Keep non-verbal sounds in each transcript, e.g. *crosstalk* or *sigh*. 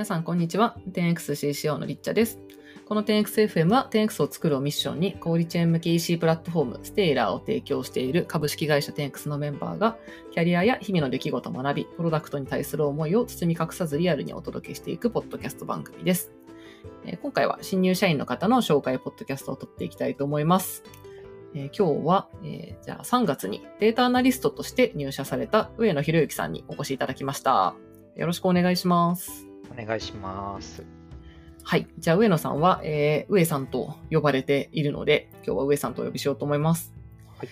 皆さん、こんにちは。10XCCO のリッチャです。この 10XFM は 10X を作るをミッションに、小売チェーン向け EC プラットフォーム、ステイラーを提供している株式会社 10X のメンバーが、キャリアや日々の出来事を学び、プロダクトに対する思いを包み隠さずリアルにお届けしていくポッドキャスト番組です。え今回は新入社員の方の紹介ポッドキャストを撮っていきたいと思います。えー今日は、えーじゃあ3月にデータアナリストとして入社された上野博之さんにお越しいただきました。よろしくお願いします。お願いします。はい。じゃあ、上野さんは、えー、上さんと呼ばれているので、今日は上さんとお呼びしようと思います。はい。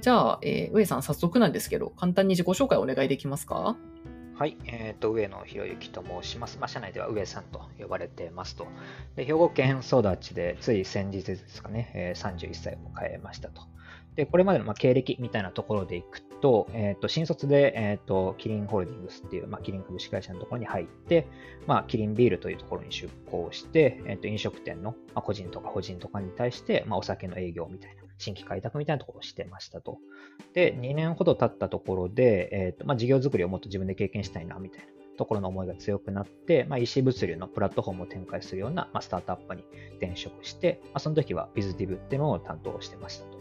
じゃあ、えー、上さん、早速なんですけど、簡単に自己紹介お願いできますか？はい、えっ、と、上野博之と申します。まあ、社内では上さんと呼ばれてますと。で兵庫県育ちで、つい先日ですかね、えー31歳を迎えましたと。で、これまでのまあ経歴みたいなところでいくと、えっ、と、新卒で、えっ、と、キリンホールディングスっていう、まあ、キリン株式会社のところに入って、まあ、キリンビールというところに出向して、えっ、と、飲食店の、まあ、個人とか法人とかに対して、まあ、お酒の営業みたいな、新規開拓みたいなところをしてましたと。で、2年ほど経ったところで、えっ、と、まあ、事業作りをもっと自分で経験したいな、みたいなところの思いが強くなって、まあ、EC 物流のプラットフォームを展開するような、まあ、スタートアップに転職して、まあ、その時は BizDiv っていうのを担当してましたと。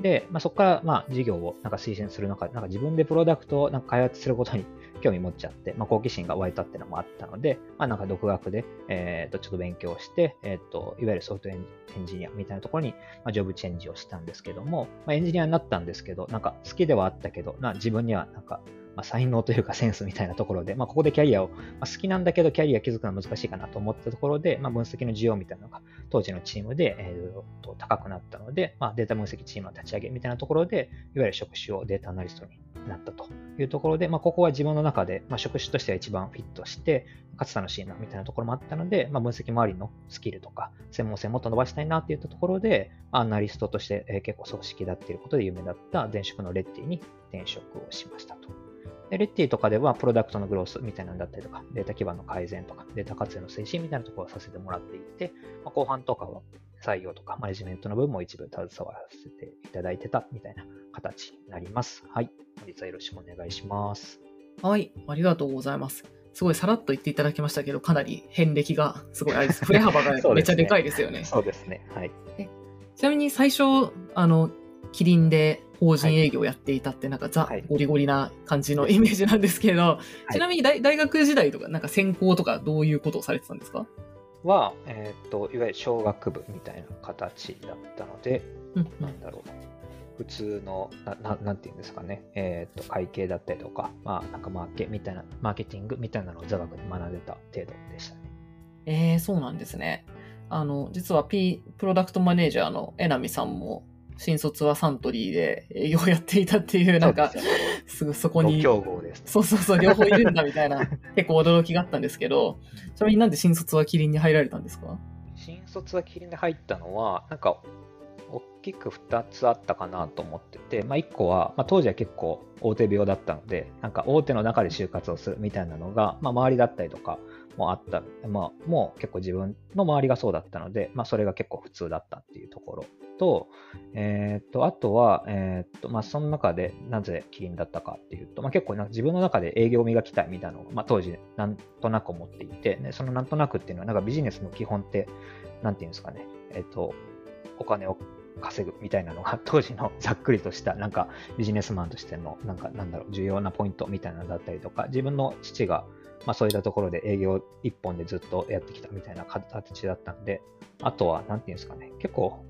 で、まあ、そこから、まあ、事業をなんか推薦する中で、なんか自分でプロダクトをなんか開発することに *laughs* 興味持っちゃって、まあ、好奇心が湧いたっていうのもあったので、まあ、なんか独学で、えっ、と、ちょっと勉強して、えっ、と、いわゆるソフトエンジニアみたいなところに、まあ、ジョブチェンジをしたんですけども、まあ、エンジニアになったんですけど、なんか好きではあったけど、な自分にはなんか、まあ、才能というかセンスみたいなところで、まあ、ここでキャリアを、まあ、好きなんだけどキャリア築くのは難しいかなと思ったところで、まあ、分析の需要みたいなのが当時のチームで、えーと高くなったので、まあ、データ分析チームの立ち上げみたいなところで、いわゆる職種をデータアナリストになったというところで、まあ、ここは自分の中で、まあ、職種としては一番フィットして、かつ楽しいなみたいなところもあったので、まあ、分析周りのスキルとか、専門性もっと伸ばしたいなっていったところで、アナリストとして、結構組織だっていることで有名だった前職のレッティに転職をしましたと。でレッティとかでは、プロダクトのグロースみたいなのだったりとか、データ基盤の改善とか、データ活用の推進みたいなところをさせてもらっていて、まあ、後半とかは採用とかマネジメントの部分も一部携わらせていただいてたみたいな形になります。はい。本日はよろしくお願いします。はい。ありがとうございます。すごいさらっと言っていただきましたけど、かなり遍歴がすごいあれです。振れ幅が *laughs* めっちゃでかいですよね。そうですね。はい。ちなみに最初、あの、キリンで法人営業をやっていたって、なんかザ、はいゴリゴリな感じの *laughs* イメージなんですけど、いちなみに大大学時代とか、なんか専攻とかどういうことをされてたんですか？は、えっ、と、いわゆる小学部みたいな形だったので、うんうなんんだろう。普通の、なななんていうんですかね、えっ、と、会計だったりとか、まあ、なんかマーケみたいな、マーケティングみたいなのを座学で学んでた程度でしたね。えー、そうなんですね。あの、実は P、プロダクトマネージャーのえなみさんも、新卒はサントリーで営業をやっていたっていう、なんか、すぐそこごに、競合です。そうそうそう、両方いるんだみたいな、*laughs* 結構驚きがあったんですけど、ちなみになんで新卒はキリンに入られたんですか？新卒はキリンで入ったのは、なんか、大きく2つあったかなと思ってて、まあ、1個は、まあ、当時は結構大手病だったので、なんか大手の中で就活をするみたいなのが、まあ、周りだったりとかもあった、まあ、もう結構自分の周りがそうだったので、まあ、それが結構普通だったっていうところと、えーと、あとは、えーと、まあ、その中でなぜキリンだったかっていうと、まあ、結構なんか自分の中で営業を磨きたいみたいなのを、まあ、当時なんとなく思っていて、ね、そのなんとなくっていうのは、なんかビジネスの基本って、なんていうんですかね、えーと、お金を稼ぐみたいなのが *laughs* 当時のざっくりとしたなんかビジネスマンとしてのなんかなんだろう重要なポイントみたいなのだったりとか自分の父がまあそういったところで営業一本でずっとやってきたみたいな形だったんであとはなんていうんですかね。結構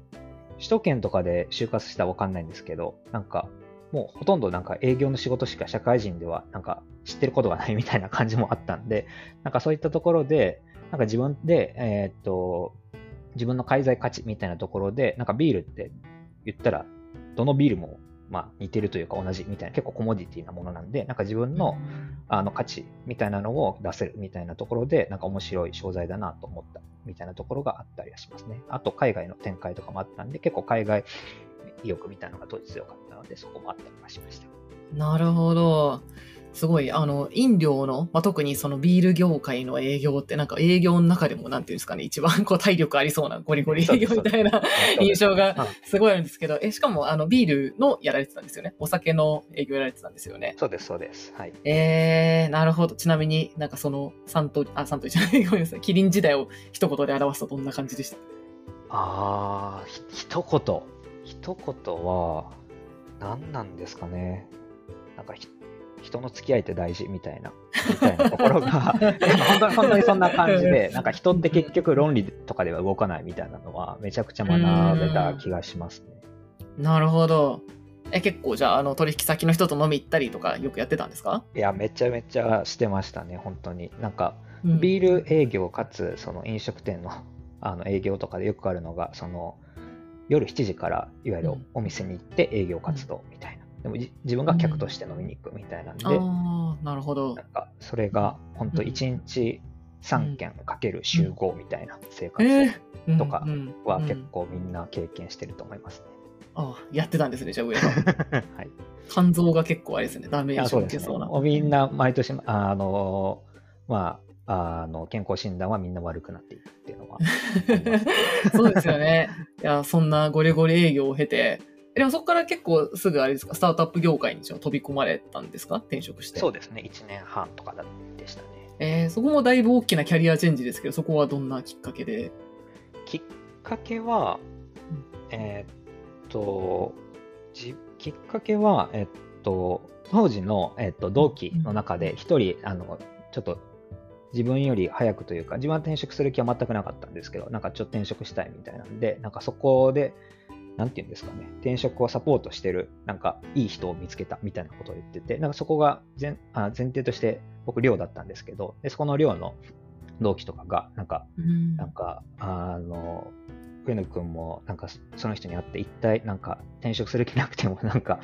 首都圏とかで就活したらわかんないんですけどなんかもうほとんどなんか営業の仕事しか社会人ではなんか知ってることがないみたいな感じもあったんでなんかそういったところでなんか自分でえっと自分の介在価値みたいなところで、なんかビールって言ったら、どのビールもまあ似てるというか同じみたいな、結構コモディティなものなんで、なんか自分のあの価値みたいなのを出せるみたいなところで、なんか面白い商材だなと思ったみたいなところがあったりはしますね。あと海外の展開とかもあったんで、結構海外意欲みたいなのが当時強かったので、そこもあったりはしました。なるほど。すごい、あの、飲料の、まあ、特にそのビール業界の営業って、なんか営業の中でも、なんていうんですかね、一番 *laughs* こう体力ありそうなゴリゴリ営業みたいな印象がすごいあるんですけど、え、しかも、あの、ビールのやられてたんですよね。お酒の営業やられてたんですよね。そうです、そうです。はい。えー、なるほど。ちなみになんかその、サント、あ、サントリーじゃない、*laughs* ごめんなさい。キリン時代を一言で表すとどんな感じでした？あー、ひ一言。一言は、何なんですかね。なんかひ、人の付き合いって大事みたいな、*laughs* みたいなところが、*laughs* 本当に本当にそんな感じで、なんか人って結局論理とかでは動かないみたいなのは、めちゃくちゃ学べた気がしますね。なるほど。え、結構じゃあ、あの、取引先の人と飲み行ったりとかよくやってたんですか？いや、めちゃめちゃしてましたね、本当に。なんか、うんビール営業かつ、その飲食店の *laughs* あの営業とかでよくあるのが、その夜7時からいわゆるうんお店に行って営業活動みたいな。でもじ自分が客として飲みに行くみたいなんで、ああ、なるほどな。んかそれが本当1日3件かける週5みたいな生活えー、とかうんうんうんは結構みんな経験してると思いますね。あやってたんですね、じゃあ上さん。*laughs* はい。肝臓が結構あれですね、ダメーあジ。を受けそうな。もうみんな毎年、あの、まあ、あの健康診断はみんな悪くなっていくっていうのは。*laughs* そうですよね。いや、そんなゴリゴリ営業を経て、えでもそこから結構すぐあれですか、スタートアップ業界に飛び込まれたんですか？転職して。そうですね。1年半とかだでしたね。えーそこもだいぶ大きなキャリアチェンジですけど、そこはどんなきっかけで？きっかけはうん、えーっと、じきっかけは、えっと、当時の、えっと、同期の中で一人、あの、ちょっと自分より早くというか、自分は転職する気は全くなかったんですけど、なんかちょっと転職したいみたいなんで、なんかそこで、なんていうんですかね、転職をサポートしてる、なんかいい人を見つけたみたいなことを言ってて、なんかそこが前あ前提として僕寮だったんですけど、でそこの寮の同期とかが、なんか、うん。なんか、あの、上野くんも、なんか、その人に会って、一体、なんか、転職する気なくても、*laughs* なんか、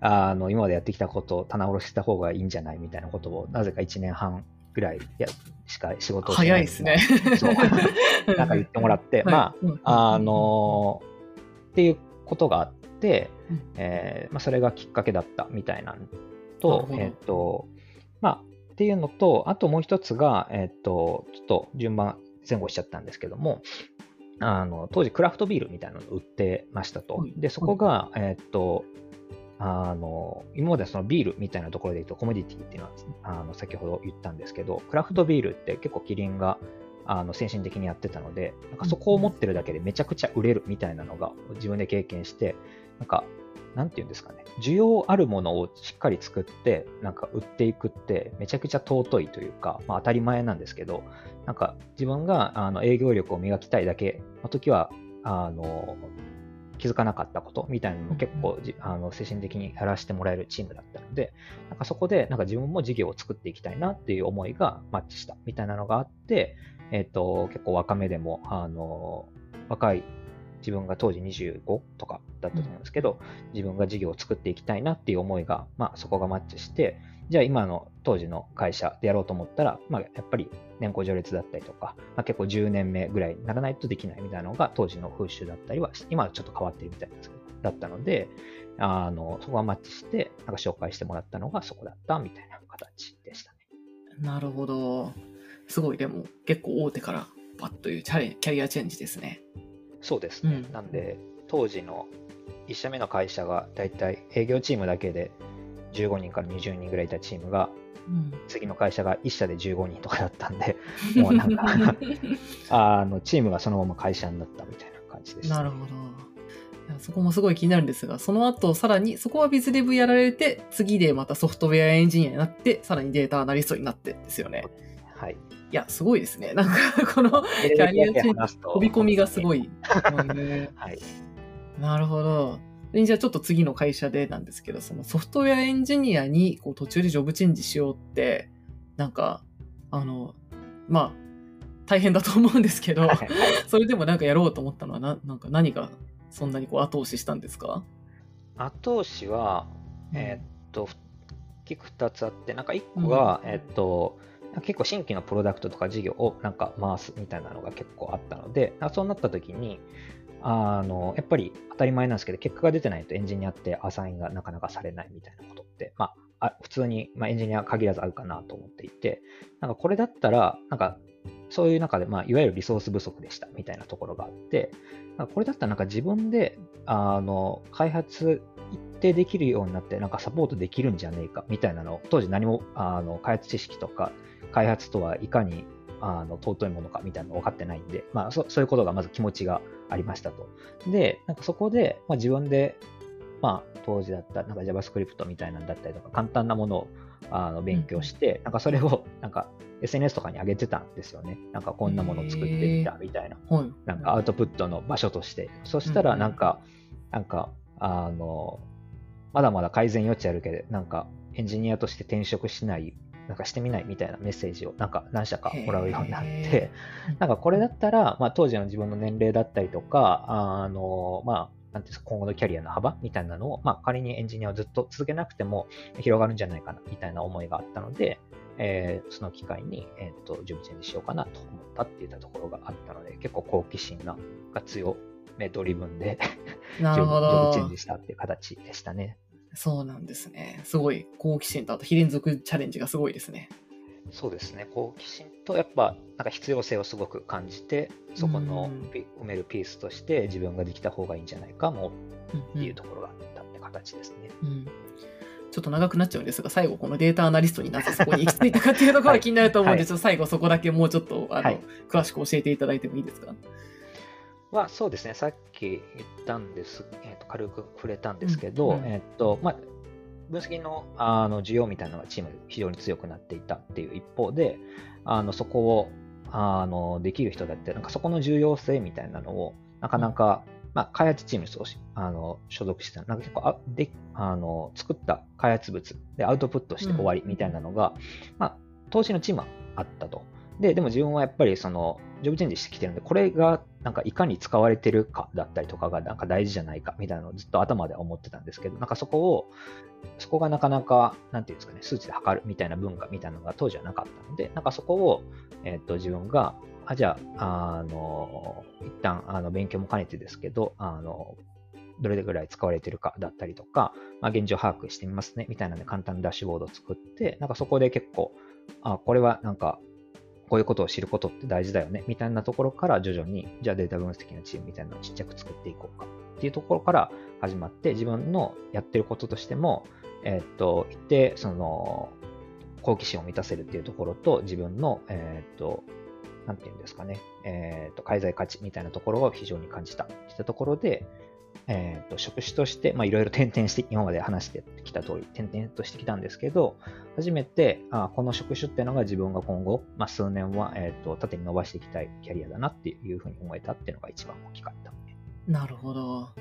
あの、今までやってきたことを棚卸した方がいいんじゃないみたいなことを、なぜか1年半ぐらいやしか仕事をしてない早いですね。そう。なんか言ってもらって、*laughs* まあ、あ、の、っていうことがあって、うん。えーまあ、それがきっかけだったみたいなとえっ、と、まあ、っていうのと、あともう一つが、えっ、と、ちょっと順番前後しちゃったんですけども、あの、当時クラフトビールみたいなのを売ってましたと。は。い。で、そこが、えっ、と、あの、今までそのビールみたいなところで言うと、コモディティっていうのは、あの、先ほど言ったんですけど、クラフトビールって結構キリンが、あの、先進的にやってたので、なんかそこを持ってるだけでめちゃくちゃ売れるみたいなのが自分で経験して、なんか、なんていうんですかね、需要あるものをしっかり作って、なんか売っていくって、めちゃくちゃ尊いというか、まあ当たり前なんですけど、なんか自分があの営業力を磨きたいだけの時は、あの、気づかなかったことみたいなのを結構じあの精神的にやらせてもらえるチームだったので、なんかそこでなんか自分も事業を作っていきたいなっていう思いがマッチしたみたいなのがあって、えっ、と、結構若めでも、あの、若い自分が当時25とかだったと思うんですけど、自分が事業を作っていきたいなっていう思いが、まあそこがマッチして、じゃあ今の当時の会社でやろうと思ったら、まあやっぱり年功序列だったりとか、まあ、結構10年目ぐらいにならないとできないみたいなのが当時の風習だったりは、今はちょっと変わってるみたいなんですけど、だったので、あの、そこがマッチして、なんか紹介してもらったのがそこだったみたいな形でしたね。なるほど。すごい、でも結構大手からパッというチャレンキャリアチェンジですね。そうですね。うんなんで、当時の1社目の会社がだいたい営業チームだけで15人から20人ぐらいいたチームが、うん、次の会社が1社で15人とかだったんで、*laughs* もうなんか *laughs* あの、チームがそのまま会社になったみたいな感じでした、なるほど。そこもすごい気になるんですが、その後、さらに、そこはビズデブやられて、次でまたソフトウェアエンジニアになって、さらにデータアナリストになってですよね。はい。いや、すごいですね。なんか、*laughs* このキャリアチェンジ、飛び込みがすごい。うんはい。なるほど。でじゃあちょっと次の会社でなんですけど、そのソフトウェアエンジニアにこう途中でジョブチェンジしようって、なんか、あの、まあ、大変だと思うんですけど、はいそれでもなんかやろうと思ったのはな、なんか何がそんなにこう後押ししたんですか？後押しは、えーっと、大きく2つあって、なんか1個が、えーっと、結構新規のプロダクトとか事業をなんか回すみたいなのが結構あったので、そうなった時に、あの、やっぱり当たり前なんですけど、結果が出てないとエンジニアってアサインがなかなかされないみたいなことって、まあ、普通に、まあ、エンジニア限らずあるかなと思っていて、なんかこれだったら、なんかそういう中で、まあ、いわゆるリソース不足でしたみたいなところがあって、これだったらなんか自分であの開発一定できるようになって、なんかサポートできるんじゃねえかみたいなのを、当時何もあの開発知識とか、開発とはいかにあの尊いものかみたいなの分かってないんで、まあそ、そういうことがまず気持ちがありましたと。で、なんかそこで、まあ、自分で、まあ、当時だったなんか JavaScript みたいなんだったりとか、簡単なものをあの勉強して、うん、なんかそれをなんか SNS とかに上げてたんですよね。なんかこんなものを作ってみたみたいな、なんかアウトプットの場所として。そしたらなんか、なんか、あの、まだまだ改善余地あるけど、なんかエンジニアとして転職しないなんかしてみないみたいなメッセージをなんか何社かもらうようになって、なんかこれだったら、まあ、当時の自分の年齢だったりとか、あの、まあ、なんていうんですか、今後のキャリアの幅みたいなのを、まあ、仮にエンジニアをずっと続けなくても広がるんじゃないかなみたいな思いがあったので、えー、その機会に、えーと、準備チェンジしようかなと思ったっていったところがあったので、結構好奇心が強めドリブンで *laughs* 準備チェンジしたっていう形でしたね。そうなんですね。すごい好奇心とあと非連続チャレンジがすごいですね。そうですね。好奇心とやっぱなんか必要性をすごく感じて、そこの埋めるピースとして自分ができた方がいいんじゃないかもっていうところがあったって形ですね。うん、うんちょっと長くなっちゃうんですが、最後このデータアナリストになぜそこに行き着いたかっていうところが気になると思うんで、はい、ちょっと最後そこだけもうちょっとあの、はい、詳しく教えていただいてもいいですか？は、そうですね、さっき言ったんです、えー、と軽く触れたんですけど、うん。うん、えっ、と、まあ、分析のあの需要みたいなのがチームで非常に強くなっていたっていう一方で、あのそこをあのできる人だって、なんかそこの重要性みたいなのを、なかなか、うん、まあ、開発チームにあの所属してた、なんか結構あであの作った開発物でアウトプットして終わりみたいなのが、うん、まあ、投資のチームはあったと。で、でも自分はやっぱりその、ジョブチェンジしてきてるんで、これがなんかいかに使われてるかだったりとかがなんか大事じゃないかみたいなのをずっと頭で思ってたんですけど、なんかそこを、そこがなかなか、なんていうんですかね、数値で測るみたいな文化みたいなのが当時はなかったので、なんかそこを、えっ、と、自分が、あ、じゃあ、あの、一旦、あの、勉強も兼ねてですけど、あの、どれぐらい使われてるかだったりとか、まあ、現状把握してみますね、みたいなね、簡単なダッシュボードを作って、なんかそこで結構、あ、これはなんかこういうことを知ることって大事だよね、みたいなところから徐々に、じゃあデータ分析のチームみたいなのをちっちゃく作っていこうかっていうところから始まって、自分のやってることとしても、えー、っと、一定、その、好奇心を満たせるっていうところと、自分の、えー、っと、なんていうんですかね、えー、っと、介在価値みたいなところを非常に感じた。したところで、えーと、職種として、まあ、いろいろ転々して、今まで話してきた通り、転々としてきたんですけど、初めて、あこの職種っていうのが自分が今後、まあ、数年は、えーと、縦に伸ばしていきたいキャリアだなっていうふうに思えたっていうのが一番大きかった。なるほど。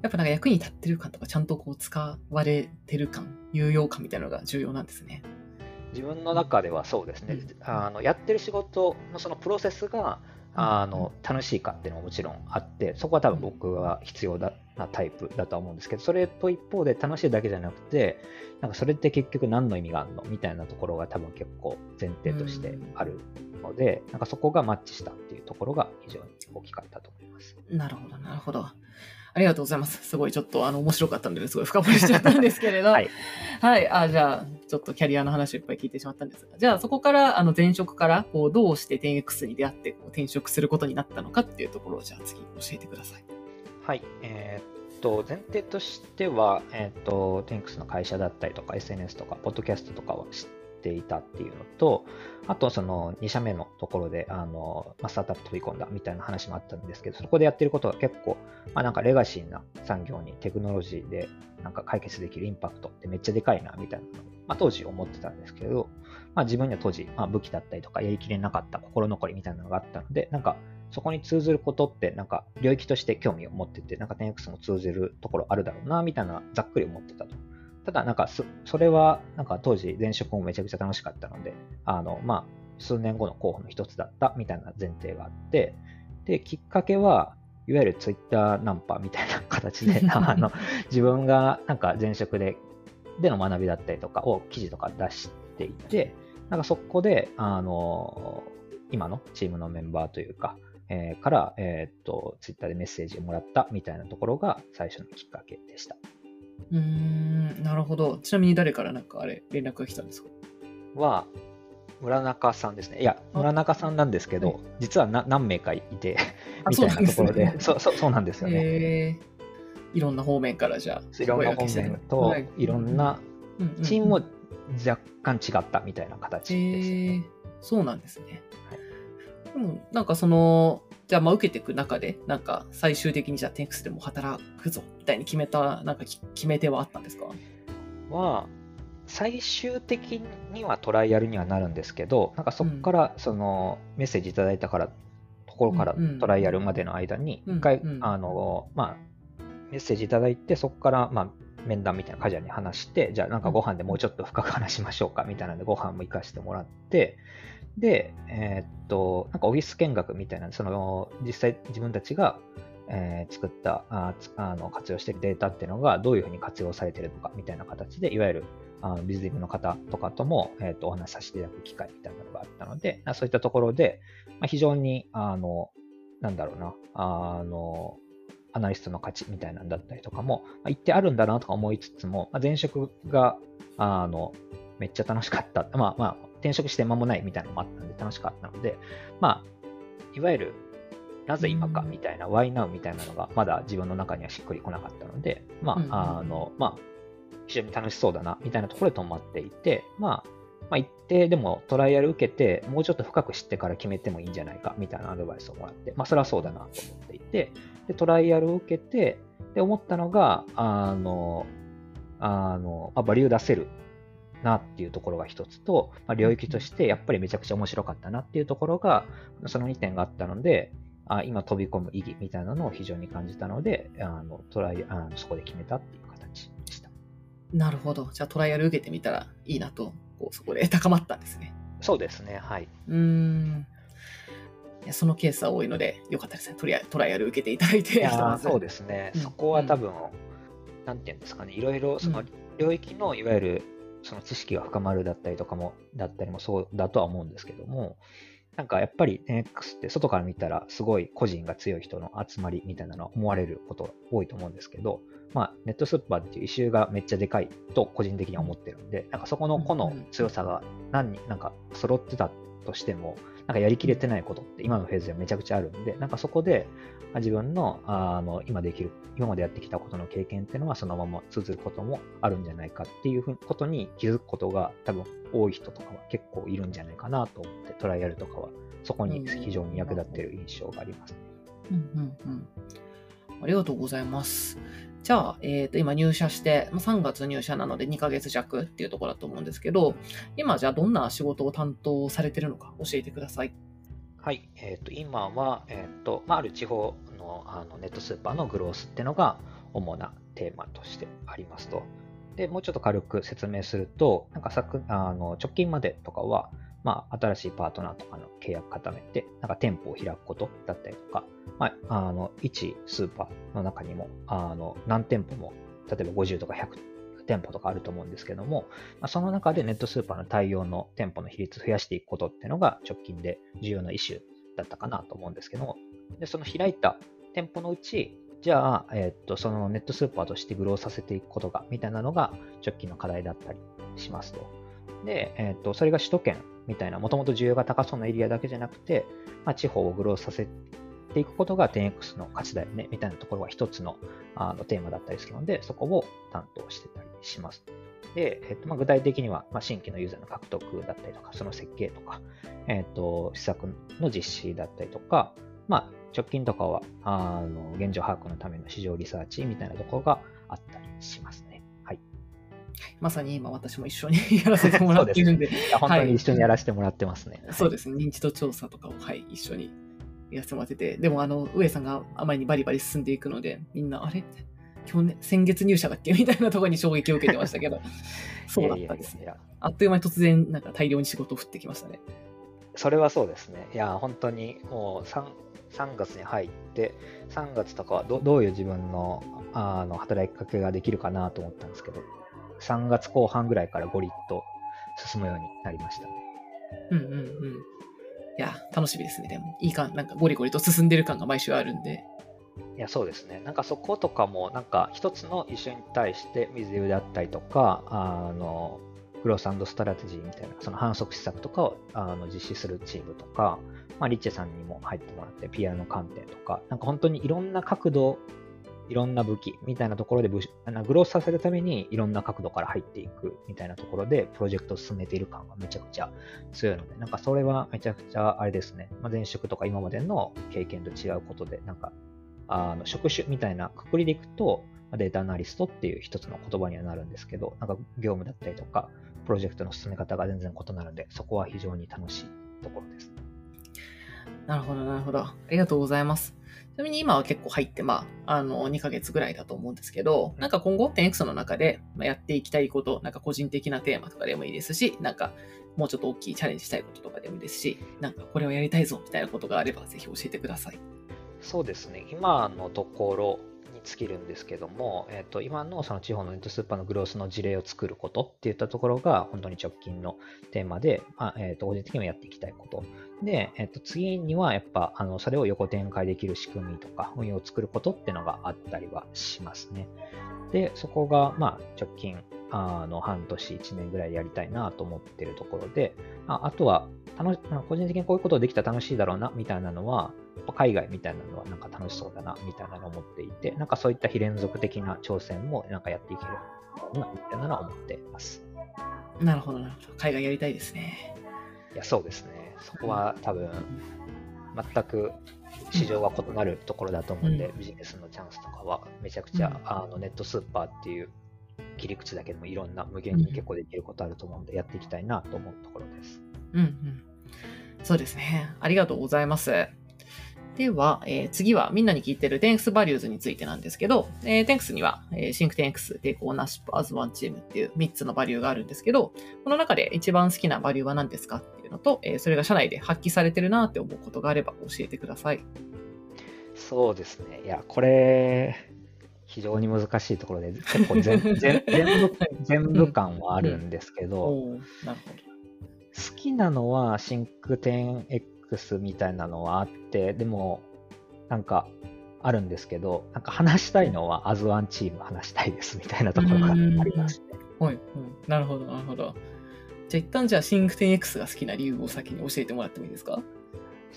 やっぱなんか役に立ってる感とか、ちゃんとこう使われてる感、有用感みたいなのが重要なんですね。自分の中ではそうですね。うん、あのやってる仕事のそのプロセスが、あの楽しいかっていうのももちろんあってそこは多分僕は必要だなタイプだと思うんですけどそれと一方で楽しいだけじゃなくてなんかそれって結局何の意味があるの？みたいなところが多分結構前提としてあるので、なんかそこがマッチしたっていうところが非常に大きかったと思います。なるほどなるほど。ありがとうございます。すごいちょっとあの面白かったのですごい深掘りしちゃったんですけれど、はい、はい、あじゃあちょっとキャリアの話をいっぱい聞いてしまったんですが、じゃあそこからあの前職からこうどうして 10X に出会ってこう転職することになったのかっていうところをじゃあ次教えてください。はい、えー、っと前提としては、えー、っと 10X の会社だったりとか SNS とかポッドキャストとかは知っていたっていうのと、あとその2社目のところで、あの、まあ、スタートアップ飛び込んだみたいな話もあったんですけど、そこでやってることが結構、まあ、なんかレガシーな産業にテクノロジーでなんか解決できるインパクトってめっちゃでかいな、みたいな、まあ、当時思ってたんですけど、まあ、自分には当時、まあ、武器だったりとかやりきれなかった心残りみたいなのがあったので、なんかそこに通ずることってなんか領域として興味を持ってて、なんか 10X も通じるところあるだろうな、みたいなざっくり思ってたと。ただ、なんかそ、それは、なんか当時、前職もめちゃくちゃ楽しかったので、あの、まあ、数年後の候補の一つだったみたいな前提があって、で、きっかけは、いわゆるツイッターナンパみたいな形で、*laughs* あの、自分がなんか前職で、での学びだったりとかを記事とか出していて、なんかそこで、あの、今のチームのメンバーというか、えー、から、えー、っと、ツイッターでメッセージをもらったみたいなところが最初のきっかけでした。うーん、なるほど。ちなみに誰からなんかあれ、連絡が来たんですか？は、村中さんですね。いや、あ。村中さんなんですけど、はい。実はな何名かいて、あみたいなところで、そ *laughs* そうそうそうなんですよね。えー。いろんな方面からじゃあ、いろんな方面と、いろんなチームもを若干違ったみたいな形えです、ね。ー、そうなんですね。でも、なんかその、じゃあまあ受けていく中で、なんか最終的にじゃあテンクスでも働くぞみたいに決めた、なんかき決め手はあったんですか？は、最終的にはトライアルにはなるんですけど、なんかそこからそのメッセージいただいたから、ところからトライアルまでの間に、うん一回、うんあの、まあ、メッセージいただいて、そこから、まあ、面談みたいなカジュアルに話して、じゃあなんかご飯でもうちょっと深く話しましょうかみたいなのでご飯も行かせてもらって、で、えーっと、なんかオフィス見学みたいな、その、実際自分たちが、えー作ったあつあの活用しているデータっていうのがどういうふうに活用されているのかみたいな形で、いわゆるあのビズディングの方とかとも、えー、とお話しさせていただく機会みたいなのがあったので、あそういったところで、まあ、非常に、あの、なんだろうな、あの、アナリストの価値みたいなんだったりとかも、まあ、言ってあるんだなとか思いつつも、まあ、前職が、あの、めっちゃ楽しかった。まあまあ、転職して間もないみたいなのもあったんで楽しかったので、まあ、いわゆる、なぜ今かみたいな、why now みたいなのがまだ自分の中にはしっくりこなかったので、まあ、あの、まあ、非常に楽しそうだな、みたいなところで止まっていて、まあ、まあ、一定でもトライアル受けて、もうちょっと深く知ってから決めてもいいんじゃないか、みたいなアドバイスをもらって、まあ、それはそうだなと思っていて、で、トライアルを受けて、で、思ったのが、あの、あの、まあ、バリュー出せるなっていうところが一つと、まあ、領域としてやっぱりめちゃくちゃ面白かったなっていうところが、その2点があったので、あ今飛び込む意義みたいなのを非常に感じたので、あのトライあのそこで決めたっていう形でした。なるほど。じゃあトライアル受けてみたらいいなと、こうそこで高まったんですね。そうですね、はい。うーん。いやそのケースは多いので、よかったですね。とりあえずトライアル受けていただいて。いやそうですね、うん。そこは多分、なんていうんですかね、いろいろそのうん。領域のいわゆるその知識が深まるだったりとかも、だったりもそうだとは思うんですけども、なんかやっぱり 10X って外から見たらすごい個人が強い人の集まりみたいなのは思われること多いと思うんですけど、まあ、ネットスーパーっていう異臭がめっちゃでかいと個人的には思ってるんで、なんかそこの個の強さが何人、なんか揃ってたとしても、なんかやりきれてないことって今のフェーズではめちゃくちゃあるんで、なんかそこであ自分のあの今できる、今までやってきたことの経験っていうのはそのまま通ずることもあるんじゃないかっていうふうにことに気づくことが多分多い人とかは結構いるんじゃないかなと思って、トライアルとかはそこに非常に役立っている印象があります。うんうんうん。ありがとうございます。じゃあ、えっ、と、今入社して、3月入社なので2ヶ月弱っていうところだと思うんですけど、今じゃあどんな仕事を担当されてるのか教えてください。はい、えっ、と、今は、えっ、と、まあ、ある地方のあのネットスーパーのグロースっていうのが主なテーマとしてありますと。で、もうちょっと軽く説明すると、なんかさくあの直近までとかは、まあ、新しいパートナーとかの契約固めて、なんか店舗を開くことだったりとか、まあ、あの、一スーパーの中にも、あの、何店舗も、例えば50とか100店舗とかあると思うんですけども、まあ、その中でネットスーパーの対応の店舗の比率を増やしていくことっていうのが直近で重要なイシューだったかなと思うんですけども、でその開いた店舗のうち、じゃあ、えっと、そのネットスーパーとしてグローさせていくことが、みたいなのが直近の課題だったりしますと。で、えっと、それが首都圏みたいな、もともと需要が高そうなエリアだけじゃなくて、まあ、地方をグローさせていくことが 10X の価値だよね、みたいなところが一つのあのテーマだったりするので、そこを担当してたりします。で、えっとまあ、具体的には、まあ、新規のユーザーの獲得だったりとか、その設計とか、えっと施策の実施だったりとか、まあ、直近とかはあの現状把握のための市場リサーチみたいなところがあったりしますね。はい。まさに今私も一緒にやらせてもらっているんで、本当に一緒にやらせてもらってますね。そうですね、認知度調査とかを、はい、一緒にやらせてもらってて、でもあの、上さんがあまりにバリバリ進んでいくので、みんな、あれ？去年、先月入社だっけ？*laughs* みたいなところに衝撃を受けてましたけど、*laughs* そうだったんですね。あっという間に突然、なんか大量に仕事を降ってきましたね。それはそうですね。いや、本当にもう 3, 3月に入って、3月とかはどどういう自分のあの働きかけができるかなと思ったんですけど、3月後半ぐらいからゴリッと進むようになりましたね。うんうんうん。いや、楽しみですね。でも、いい感、なんかゴリゴリと進んでる感が毎週あるんで。いや、そうですね。なんかそことかも、なんか一つの一緒に対して水流であったりとか、あの、グロースストラテジーみたいな、その反則施策とかをあの実施するチームとか、まあ、リッチェさんにも入ってもらって、ピアノ観点とか、なんか本当にいろんな角度、いろんな武器みたいなところでグロースさせるためにいろんな角度から入っていくみたいなところでプロジェクトを進めている感がめちゃくちゃ強いので、なんかそれはめちゃくちゃあれですね、まあ、前職とか今までの経験と違うことで、なんかあの職種みたいなくくりでいくと、データアナリストっていう一つの言葉にはなるんですけど、なんか業務だったりとか、プロジェクトの進め方が全然異なるので、そこは非常に楽しいところです。なるほど、なるほど。ありがとうございます。ちなみに今は結構入って、まあ、あの、2ヶ月ぐらいだと思うんですけど、なんか今後、10X の中でやっていきたいこと、なんか個人的なテーマとかでもいいですし、なんかもうちょっと大きいチャレンジしたいこととかでもいいですし、なんかこれをやりたいぞみたいなことがあれば、ぜひ教えてください。そうですね。今のところ、尽きるんですけども、えー、と今のその地方のネットスーパーのグロースの事例を作ることっていったところが本当に直近のテーマで、まあえー、と個人的にはやっていきたいこと。で、えー、と次にはやっぱあのそれを横展開できる仕組みとか運用を作ることっていうのがあったりはしますね。で、そこがまあ直近あの半年、1年ぐらいでやりたいなと思ってるところで、ああとは楽個人的にこういうことできたら楽しいだろうなみたいなのは、海外みたいなのはなんか楽しそうだなみたいなのを思っていて、なんかそういった非連続的な挑戦もなんかやっていけるなみたいなのは思っています。なるほど、なるほど。海外やりたいですね。いや、そうですね。そこは多分、全く市場は異なるところだと思うんで、うん、ビジネスのチャンスとかはめちゃくちゃ、うん、あのネットスーパーっていう切り口だけでもいろんな無限に結構できることあると思うんで、やっていきたいなと思うところです。うんうん。そうですね。ありがとうございます。では、えー、次はみんなに聞いてる Thanks Values についてなんですけど、えー、Thanks には、えー、Think Thanks、Take Ownership as One Team っていう3つのバリューがあるんですけど、この中で一番好きなバリューは何ですかっていうのと、えー、それが社内で発揮されてるなって思うことがあれば教えてください。そうですね。いや、これ、非常に難しいところで、結構全 *laughs* 全全部全部感はあるんですけど、うんうん、なるほど好きなのはシンクテン X みたいなのはあって、でも、なんか、あるんですけど、なんか話したいのはアズワンチーム話したいですみたいなところがありますね。はい、なるほど、なるほど。じゃあ一旦じゃあシンクテン X が好きな理由を先に教えてもらってもいいですか？好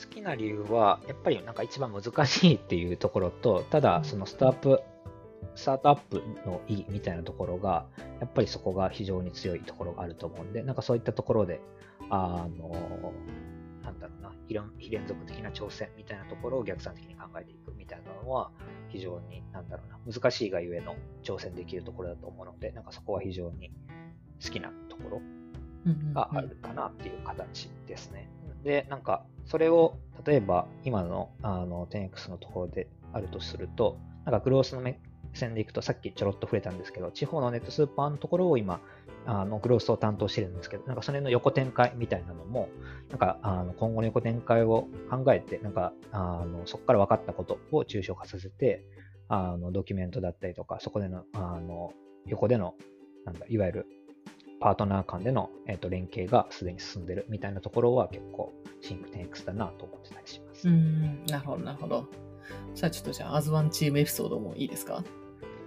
きな理由は、やっぱりなんか一番難しいっていうところと、ただそのスタートスタートアップの意義みたいなところが、やっぱりそこが非常に強いところがあると思うんで、なんかそういったところで、あの、なんだろうな、非連続的な挑戦みたいなところを逆算的に考えていくみたいなのは、非常に、なんだろうな、難しいがゆえの挑戦できるところだと思うので、なんかそこは非常に好きなところがあるかなっていう形ですね。で、なんか、それを、例えば今のあの 10X のところであるとすると、なんかグロースのメ線でいくと、さっきちょろっと触れたんですけど、地方のネットスーパーのところを今、あのグロースを担当してるんですけど、なんかそれの横展開みたいなのも、なんかあの今後の横展開を考えて、なんかあのそこから分かったことを抽象化させて、あのドキュメントだったりとか、そこでのあの横での、なんだ、いわゆるパートナー間での、えーと、連携がすでに進んでるみたいなところは結構シンクテン X だなと思ってたりします。うん、なるほど、なるほど。さあちょっとじゃあ、アズワンチームエピソードもいいですか？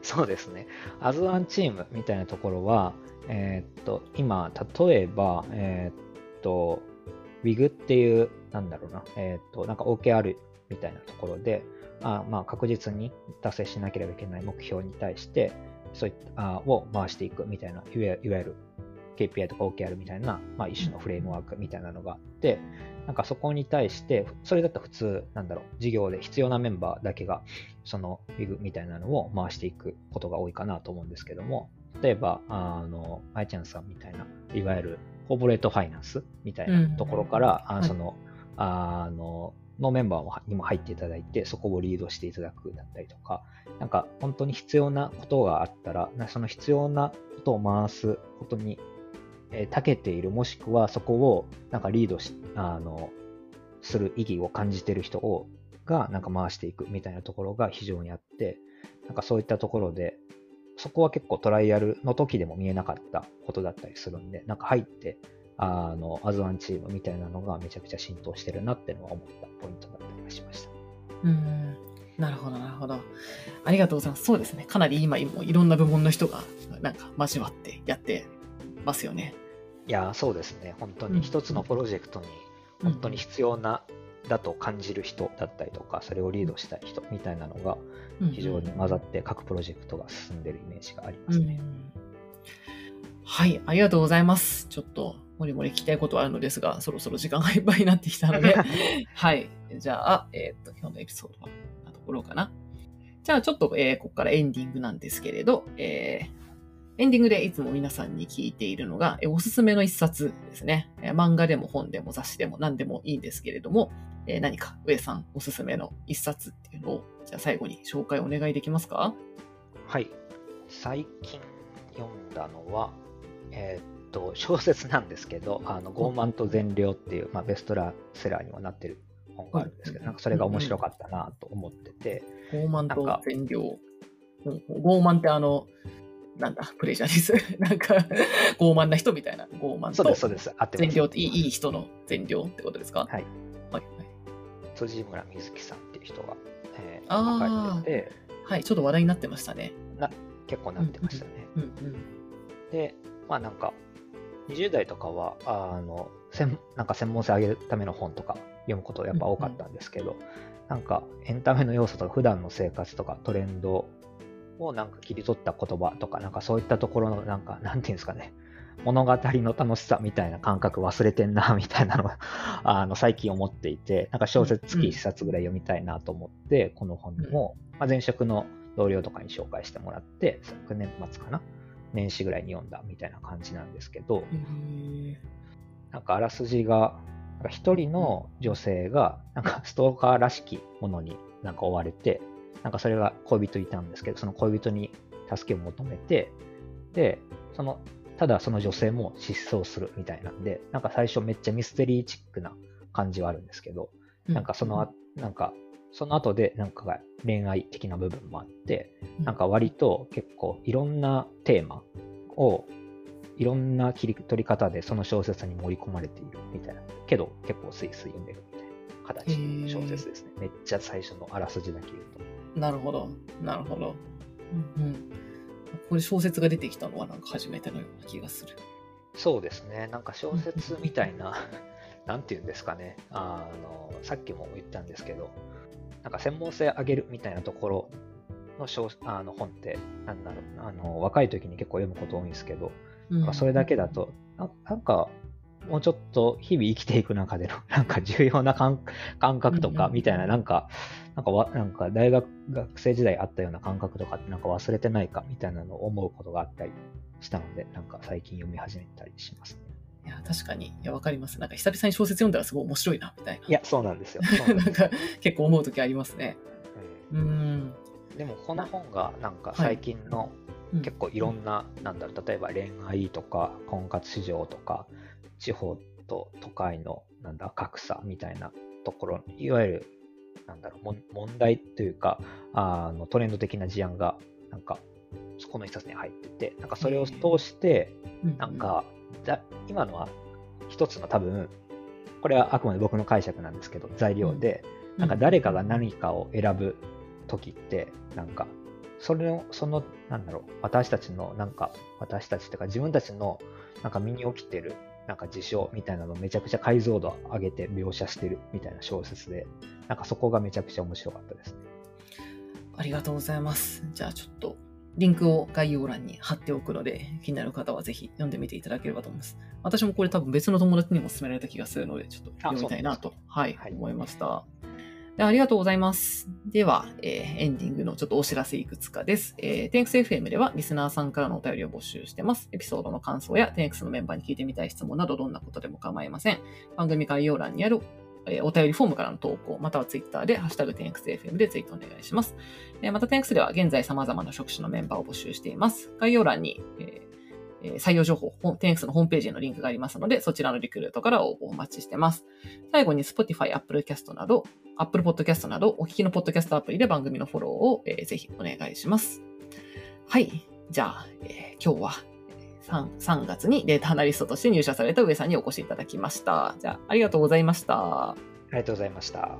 そうですね。アズワンチームみたいなところは、えー、っと、今、例えば、えー、っと、WIG っていう、なんだろうな、えー、っと、なんか OKR みたいなところで、あまあ、確実に達成しなければいけない目標に対して、そういったあを回していくみたいな、いわゆる KPI とか OKR みたいな、まあ、一種のフレームワークみたいなのがあって、なんかそこに対して、それだったら普通、なんだろう、事業で必要なメンバーだけが、その WIG みたいなのを回していくことが多いかなと思うんですけども、例えば、あの、アイチャンさんみたいな、いわゆるコーポレートファイナンスみたいなところから、うん、あその、あの、のメンバーにも入っていただいて、そこをリードしていただくだったりとか、なんか本当に必要なことがあったら、その必要なことを回すことにえー、長けている、もしくはそこをなんかリードし、あの、する意義を感じている人を、がなんか回していくみたいなところが非常にあって、なんかそういったところで、そこは結構トライアルの時でも見えなかったことだったりするんで、なんか入って、あの、アズワンチームみたいなのがめちゃくちゃ浸透してるなっていうのは思ったポイントだったりしました。うん。なるほど、なるほど。ありがとうございます。そうですね。かなり今、もいろんな部門の人が、なんか交わってやってますよね。いや、そうですね。本当に一つのプロジェクトに本当に必要な、だと感じる人だったりとか、それをリードしたい人みたいなのが非常に混ざって各プロジェクトが進んでるイメージがありますね。うんはい、ありがとうございます。ちょっと、もりもり聞きたいことはあるのですが、そろそろ時間がいっぱいになってきたので、*laughs* はい。じゃあ、えーっと、今日のエピソードは、こんなところかな。じゃあ、ちょっと、えーここからエンディングなんですけれど、えーエンディングでいつも皆さんに聞いているのが、えーおすすめの一冊ですね。えー漫画でも本でも雑誌でも何でもいいんですけれども、えー何か上さんおすすめの一冊っていうのを、じゃあ最後に紹介お願いできますか？はい。最近読んだのは、えーっと、小説なんですけど、あの、傲慢と善良っていう、まあ、ベストラセラーにもなってる本があるんですけど、なんかそれが面白かったなと思ってて、傲慢と善良。うん傲慢ってあの、なんだ、プレジャーです。*laughs* なんか、傲慢な人みたいな傲慢とそうです、そうです。合って。善良っていい人の善良ってことですか？はい。はい。辻村瑞希さんっていう人が、えー書いてて、はい、ちょっと話題になってましたね。な結構なってましたね。うんうん。で、まあなんか、20代とかは、あの、専なんか専門性上げるための本とか読むことやっぱ多かったんですけど、なんかエンタメの要素とか普段の生活とかトレンドをなんか切り取った言葉とか、なんかそういったところのなんか、なんていうんですかね、物語の楽しさみたいな感覚忘れてんな、みたいなのを *laughs* あの最近思っていて、なんか小説月1冊ぐらい読みたいなと思って、この本も、まあ、前職の同僚とかに紹介してもらって、昨年末かな？年始ぐらいに読んだみたいな感じなんですけど、なんかあらすじが、一人の女性が、なんかストーカーらしきものになんか追われて、なんかそれが恋人いたんですけど、その恋人に助けを求めて、で、その、ただその女性も失踪するみたいなんで、なんか最初めっちゃミステリーチックな感じはあるんですけど、なんかそのあ、なんか、その後でなんかが恋愛的な部分もあって、なんか割と結構いろんなテーマをいろんな切り取り方でその小説に盛り込まれているみたいな。けど結構スイスイ読めるみたいな形の小説ですね。めっちゃ最初のあらすじだけ言うと。なるほど。なるほど。うんうん。これ小説が出てきたのはなんか初めてのような気がする。そうですね。なんか小説みたいな、*laughs* なんていうんですかね。あの、さっきも言ったんですけど、なんか専門性上げるみたいなところの小あの本って、なんだろうあの、若い時に結構読むこと多いんですけど、うんまあそれだけだと、ななんか、もうちょっと日々生きていく中での、*laughs* なんか重要な感感覚とうんうんかみたいな、なんか、なんかわ、なんか大学、学生時代あったような感覚とかってなんか忘れてないかみたいなのを思うことがあったりしたので、なんか最近読み始めたりしますね。いや、確かに。いや、わかります。なんか久々に小説読んだらすごい面白いな、みたいな。いや、そうなんですよ。*laughs* なんか結構思う時ありますね。うんうん。でもこの本がなんか最近のうん結構いろんな、なんだろう、例えば恋愛とか婚活市場とか、地方と都会のなんだ格差みたいなところ、いわゆるなんだろう問題というかあのトレンド的な事案がなんかそこの一冊に入ってて、なんかそれを通して、なんか、だ今のは一つの多分、これはあくまで僕の解釈なんですけど、材料で、うなんか誰かが何かを選ぶ時って、なんか、それを、その、なんだろう、私たちの、なんか、私たちっていうか自分たちの、なんか身に起きてる、なんか事象みたいなのをめちゃくちゃ解像度上げて描写してるみたいな小説で、なんかそこがめちゃくちゃ面白かったですね。ありがとうございます。じゃあちょっと、リンクを概要欄に貼っておくので、気になる方はぜひ読んでみていただければと思います。私もこれ多分別の友達にも勧められた気がするので、ちょっと読みたいなと、はい、はい思いました。ありがとうございます。では、えーエンディングのちょっとお知らせいくつかです。えー、TenXFM ではリスナーさんからのお便りを募集してます。エピソードの感想や TenX のメンバーに聞いてみたい質問などどんなことでも構いません。番組概要欄にあるえお便りフォームからの投稿、またはツイッターで、ハッシュタグ 10XFM でツイートお願いします。えまた 10X では現在様々な職種のメンバーを募集しています。概要欄に、ええ採用情報、ほん 10X のホームページへのリンクがありますので、そちらのリクルートから応募をお待ちしてます。最後に Spotify、Apple Cast など、Apple Podcast など、お聞きのポッドキャストアプリで番組のフォローを、えーぜひお願いします。はい。じゃあ、えー今日は 3, 3月にデータアナリストとして入社された上さんにお越しいただきました。じゃあ、ありがとうございました。ありがとうございました。